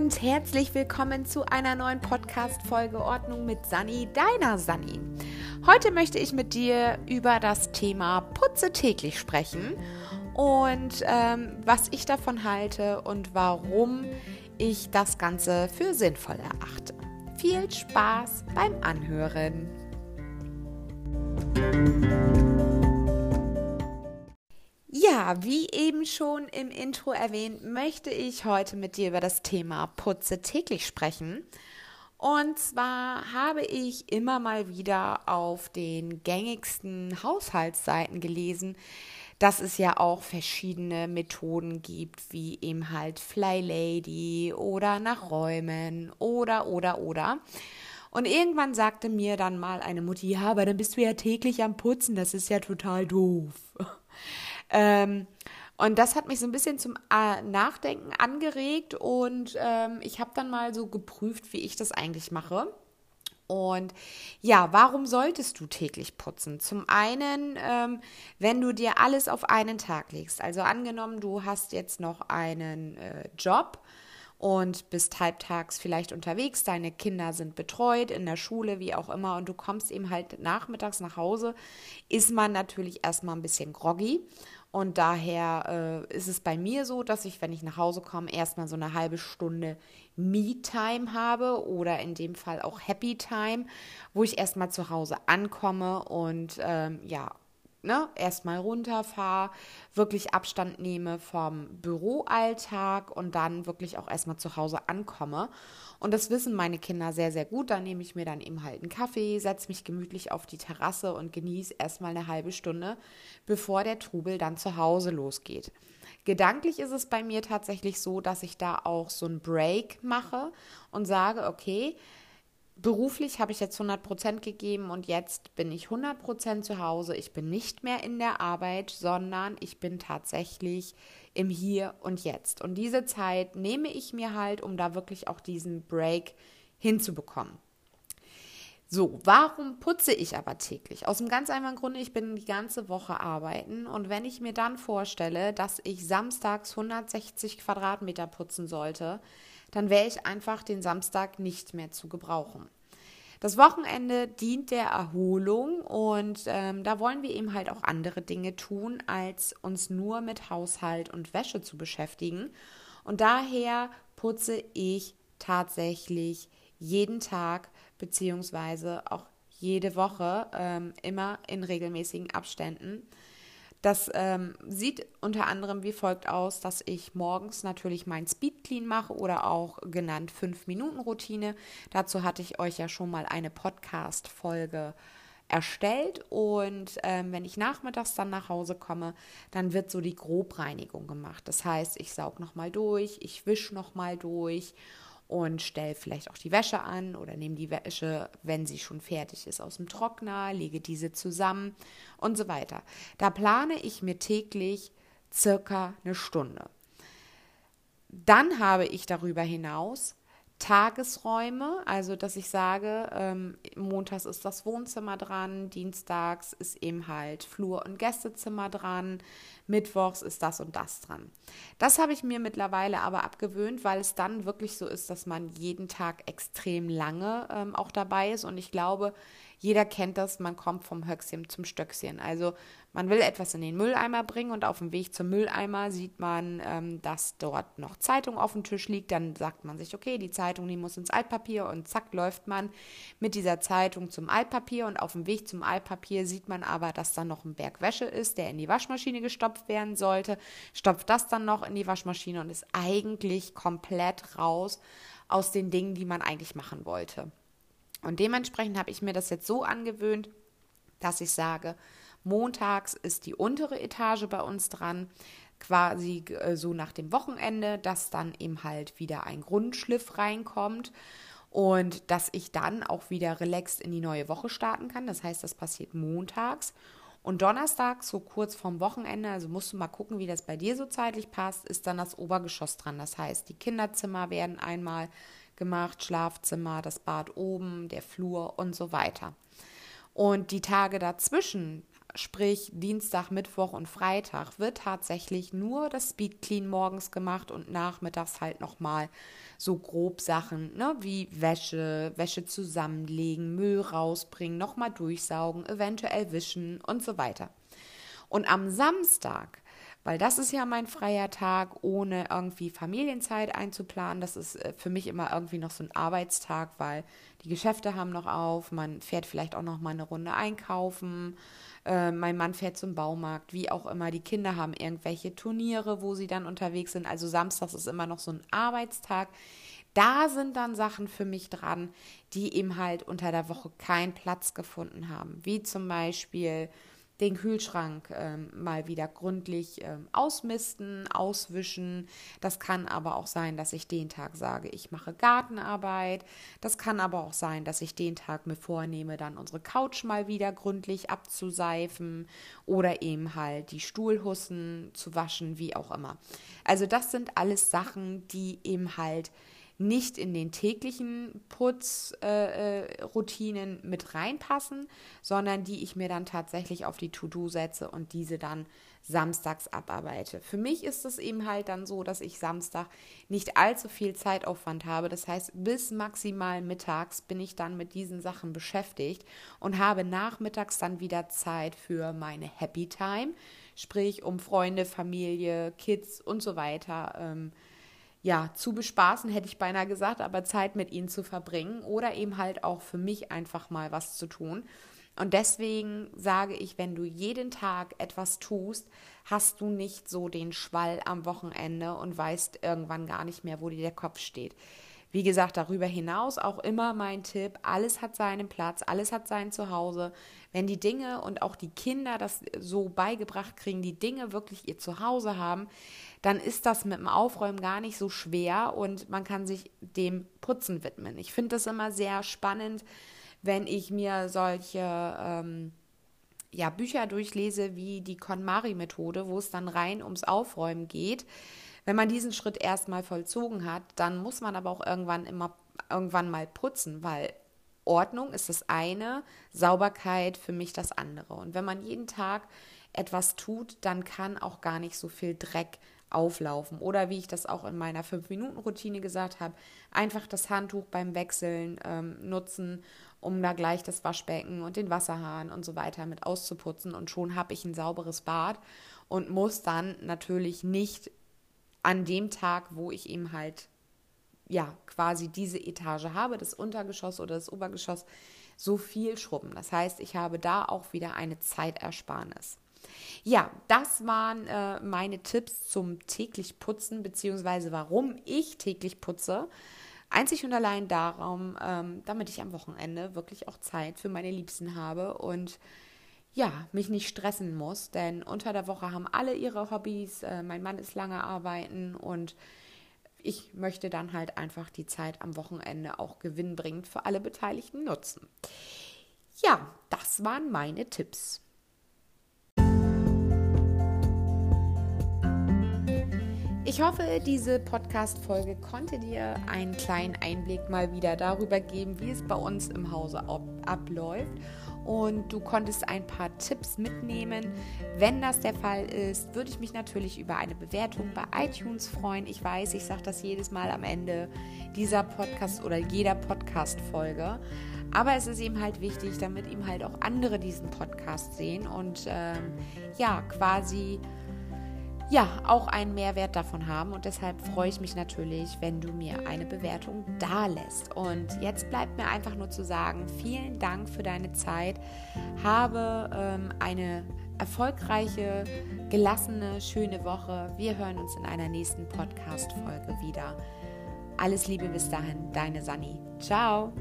und herzlich willkommen zu einer neuen Podcast-Folge Ordnung mit Sani, deiner Sani. Heute möchte ich mit dir über das Thema Putze täglich sprechen und ähm, was ich davon halte und warum ich das Ganze für sinnvoll erachte. Viel Spaß beim Anhören. Ja, wie eben schon im Intro erwähnt, möchte ich heute mit dir über das Thema Putze täglich sprechen. Und zwar habe ich immer mal wieder auf den gängigsten Haushaltsseiten gelesen, dass es ja auch verschiedene Methoden gibt, wie eben halt Fly Lady oder nach Räumen oder oder oder. Und irgendwann sagte mir dann mal eine Mutti, ja, aber dann bist du ja täglich am Putzen, das ist ja total doof. Ähm, und das hat mich so ein bisschen zum äh, Nachdenken angeregt und ähm, ich habe dann mal so geprüft, wie ich das eigentlich mache. Und ja, warum solltest du täglich putzen? Zum einen, ähm, wenn du dir alles auf einen Tag legst. Also angenommen, du hast jetzt noch einen äh, Job und bist halbtags vielleicht unterwegs, deine Kinder sind betreut in der Schule, wie auch immer, und du kommst eben halt nachmittags nach Hause, ist man natürlich erstmal ein bisschen groggy. Und daher äh, ist es bei mir so, dass ich, wenn ich nach Hause komme, erstmal so eine halbe Stunde Me-Time habe oder in dem Fall auch Happy Time, wo ich erstmal zu Hause ankomme und ähm, ja, ne, erstmal runterfahre, wirklich Abstand nehme vom Büroalltag und dann wirklich auch erstmal zu Hause ankomme. Und das wissen meine Kinder sehr, sehr gut. Da nehme ich mir dann eben halt einen Kaffee, setze mich gemütlich auf die Terrasse und genieße erstmal eine halbe Stunde, bevor der Trubel dann zu Hause losgeht. Gedanklich ist es bei mir tatsächlich so, dass ich da auch so einen Break mache und sage, okay, beruflich habe ich jetzt 100 Prozent gegeben und jetzt bin ich 100 Prozent zu Hause. Ich bin nicht mehr in der Arbeit, sondern ich bin tatsächlich im Hier und Jetzt. Und diese Zeit nehme ich mir halt, um da wirklich auch diesen Break hinzubekommen. So, warum putze ich aber täglich? Aus dem ganz einfachen Grunde, ich bin die ganze Woche arbeiten und wenn ich mir dann vorstelle, dass ich samstags 160 Quadratmeter putzen sollte, dann wäre ich einfach den Samstag nicht mehr zu gebrauchen. Das Wochenende dient der Erholung und ähm, da wollen wir eben halt auch andere Dinge tun, als uns nur mit Haushalt und Wäsche zu beschäftigen. Und daher putze ich tatsächlich jeden Tag beziehungsweise auch jede Woche ähm, immer in regelmäßigen Abständen. Das ähm, sieht unter anderem wie folgt aus, dass ich morgens natürlich mein Speed Clean mache oder auch genannt 5-Minuten-Routine. Dazu hatte ich euch ja schon mal eine Podcast-Folge erstellt und ähm, wenn ich nachmittags dann nach Hause komme, dann wird so die Grobreinigung gemacht. Das heißt, ich saug nochmal durch, ich wische nochmal durch und stelle vielleicht auch die Wäsche an oder nehme die Wäsche, wenn sie schon fertig ist, aus dem Trockner, lege diese zusammen und so weiter. Da plane ich mir täglich circa eine Stunde. Dann habe ich darüber hinaus Tagesräume, also dass ich sage, ähm, montags ist das Wohnzimmer dran, dienstags ist eben halt Flur- und Gästezimmer dran, mittwochs ist das und das dran. Das habe ich mir mittlerweile aber abgewöhnt, weil es dann wirklich so ist, dass man jeden Tag extrem lange ähm, auch dabei ist und ich glaube, jeder kennt das, man kommt vom Höchstchen zum Stöckchen. Also man will etwas in den Mülleimer bringen und auf dem Weg zum Mülleimer sieht man, ähm, dass dort noch Zeitung auf dem Tisch liegt. Dann sagt man sich, okay, die Zeitung, die muss ins Altpapier und zack läuft man mit dieser Zeitung zum Altpapier und auf dem Weg zum Altpapier sieht man aber, dass da noch ein Berg Wäsche ist, der in die Waschmaschine gestopft werden sollte. Stopft das dann noch in die Waschmaschine und ist eigentlich komplett raus aus den Dingen, die man eigentlich machen wollte. Und dementsprechend habe ich mir das jetzt so angewöhnt, dass ich sage, montags ist die untere Etage bei uns dran, quasi äh, so nach dem Wochenende, dass dann eben halt wieder ein Grundschliff reinkommt und dass ich dann auch wieder relaxed in die neue Woche starten kann. Das heißt, das passiert montags. Und Donnerstag, so kurz vorm Wochenende, also musst du mal gucken, wie das bei dir so zeitlich passt, ist dann das Obergeschoss dran. Das heißt, die Kinderzimmer werden einmal gemacht, Schlafzimmer, das Bad oben, der Flur und so weiter. Und die Tage dazwischen sprich Dienstag, Mittwoch und Freitag, wird tatsächlich nur das Speed Clean morgens gemacht und nachmittags halt nochmal so grob Sachen, ne, wie Wäsche, Wäsche zusammenlegen, Müll rausbringen, nochmal durchsaugen, eventuell wischen und so weiter. Und am Samstag weil das ist ja mein freier Tag, ohne irgendwie Familienzeit einzuplanen. Das ist äh, für mich immer irgendwie noch so ein Arbeitstag, weil die Geschäfte haben noch auf, man fährt vielleicht auch noch mal eine Runde einkaufen, äh, mein Mann fährt zum Baumarkt, wie auch immer. Die Kinder haben irgendwelche Turniere, wo sie dann unterwegs sind. Also samstags ist immer noch so ein Arbeitstag. Da sind dann Sachen für mich dran, die eben halt unter der Woche keinen Platz gefunden haben, wie zum Beispiel den Kühlschrank ähm, mal wieder gründlich ähm, ausmisten, auswischen. Das kann aber auch sein, dass ich den Tag sage, ich mache Gartenarbeit. Das kann aber auch sein, dass ich den Tag mir vornehme, dann unsere Couch mal wieder gründlich abzuseifen oder eben halt die Stuhlhussen zu waschen, wie auch immer. Also das sind alles Sachen, die eben halt nicht in den täglichen Putzroutinen äh, äh mit reinpassen, sondern die ich mir dann tatsächlich auf die To-Do setze und diese dann samstags abarbeite. Für mich ist es eben halt dann so, dass ich Samstag nicht allzu viel Zeitaufwand habe. Das heißt, bis maximal mittags bin ich dann mit diesen Sachen beschäftigt und habe nachmittags dann wieder Zeit für meine Happy Time, sprich um Freunde, Familie, Kids und so weiter. Ähm, ja, zu bespaßen, hätte ich beinahe gesagt, aber Zeit mit ihnen zu verbringen oder eben halt auch für mich einfach mal was zu tun. Und deswegen sage ich, wenn du jeden Tag etwas tust, hast du nicht so den Schwall am Wochenende und weißt irgendwann gar nicht mehr, wo dir der Kopf steht. Wie gesagt, darüber hinaus auch immer mein Tipp, alles hat seinen Platz, alles hat sein Zuhause. Wenn die Dinge und auch die Kinder das so beigebracht kriegen, die Dinge wirklich ihr Zuhause haben, dann ist das mit dem Aufräumen gar nicht so schwer und man kann sich dem Putzen widmen. Ich finde das immer sehr spannend, wenn ich mir solche ähm, ja, Bücher durchlese wie die KonMari-Methode, wo es dann rein ums Aufräumen geht. Wenn man diesen Schritt erstmal vollzogen hat, dann muss man aber auch irgendwann immer irgendwann mal putzen, weil Ordnung ist das eine, Sauberkeit für mich das andere. Und wenn man jeden Tag etwas tut, dann kann auch gar nicht so viel Dreck auflaufen. Oder wie ich das auch in meiner 5-Minuten-Routine gesagt habe, einfach das Handtuch beim Wechseln ähm, nutzen, um da gleich das Waschbecken und den Wasserhahn und so weiter mit auszuputzen. Und schon habe ich ein sauberes Bad und muss dann natürlich nicht an dem Tag, wo ich eben halt ja quasi diese Etage habe, das Untergeschoss oder das Obergeschoss, so viel schrubben. Das heißt, ich habe da auch wieder eine Zeitersparnis. Ja, das waren äh, meine Tipps zum täglich Putzen, beziehungsweise warum ich täglich putze. Einzig und allein darum, ähm, damit ich am Wochenende wirklich auch Zeit für meine Liebsten habe und ja, mich nicht stressen muss, denn unter der Woche haben alle ihre Hobbys. Äh, mein Mann ist lange arbeiten und ich möchte dann halt einfach die Zeit am Wochenende auch gewinnbringend für alle Beteiligten nutzen. Ja, das waren meine Tipps. Ich hoffe, diese Podcast-Folge konnte dir einen kleinen Einblick mal wieder darüber geben, wie es bei uns im Hause ab abläuft. Und du konntest ein paar Tipps mitnehmen. Wenn das der Fall ist, würde ich mich natürlich über eine Bewertung bei iTunes freuen. Ich weiß, ich sage das jedes Mal am Ende dieser Podcast oder jeder Podcast-Folge. Aber es ist eben halt wichtig, damit eben halt auch andere diesen Podcast sehen und ähm, ja, quasi ja auch einen Mehrwert davon haben. Und deshalb freue ich mich natürlich, wenn du mir eine Bewertung da lässt. Und jetzt bleibt mir einfach nur zu sagen, vielen Dank für deine Zeit. Habe ähm, eine erfolgreiche, gelassene, schöne Woche. Wir hören uns in einer nächsten Podcast-Folge wieder. Alles Liebe bis dahin, deine Sani. Ciao.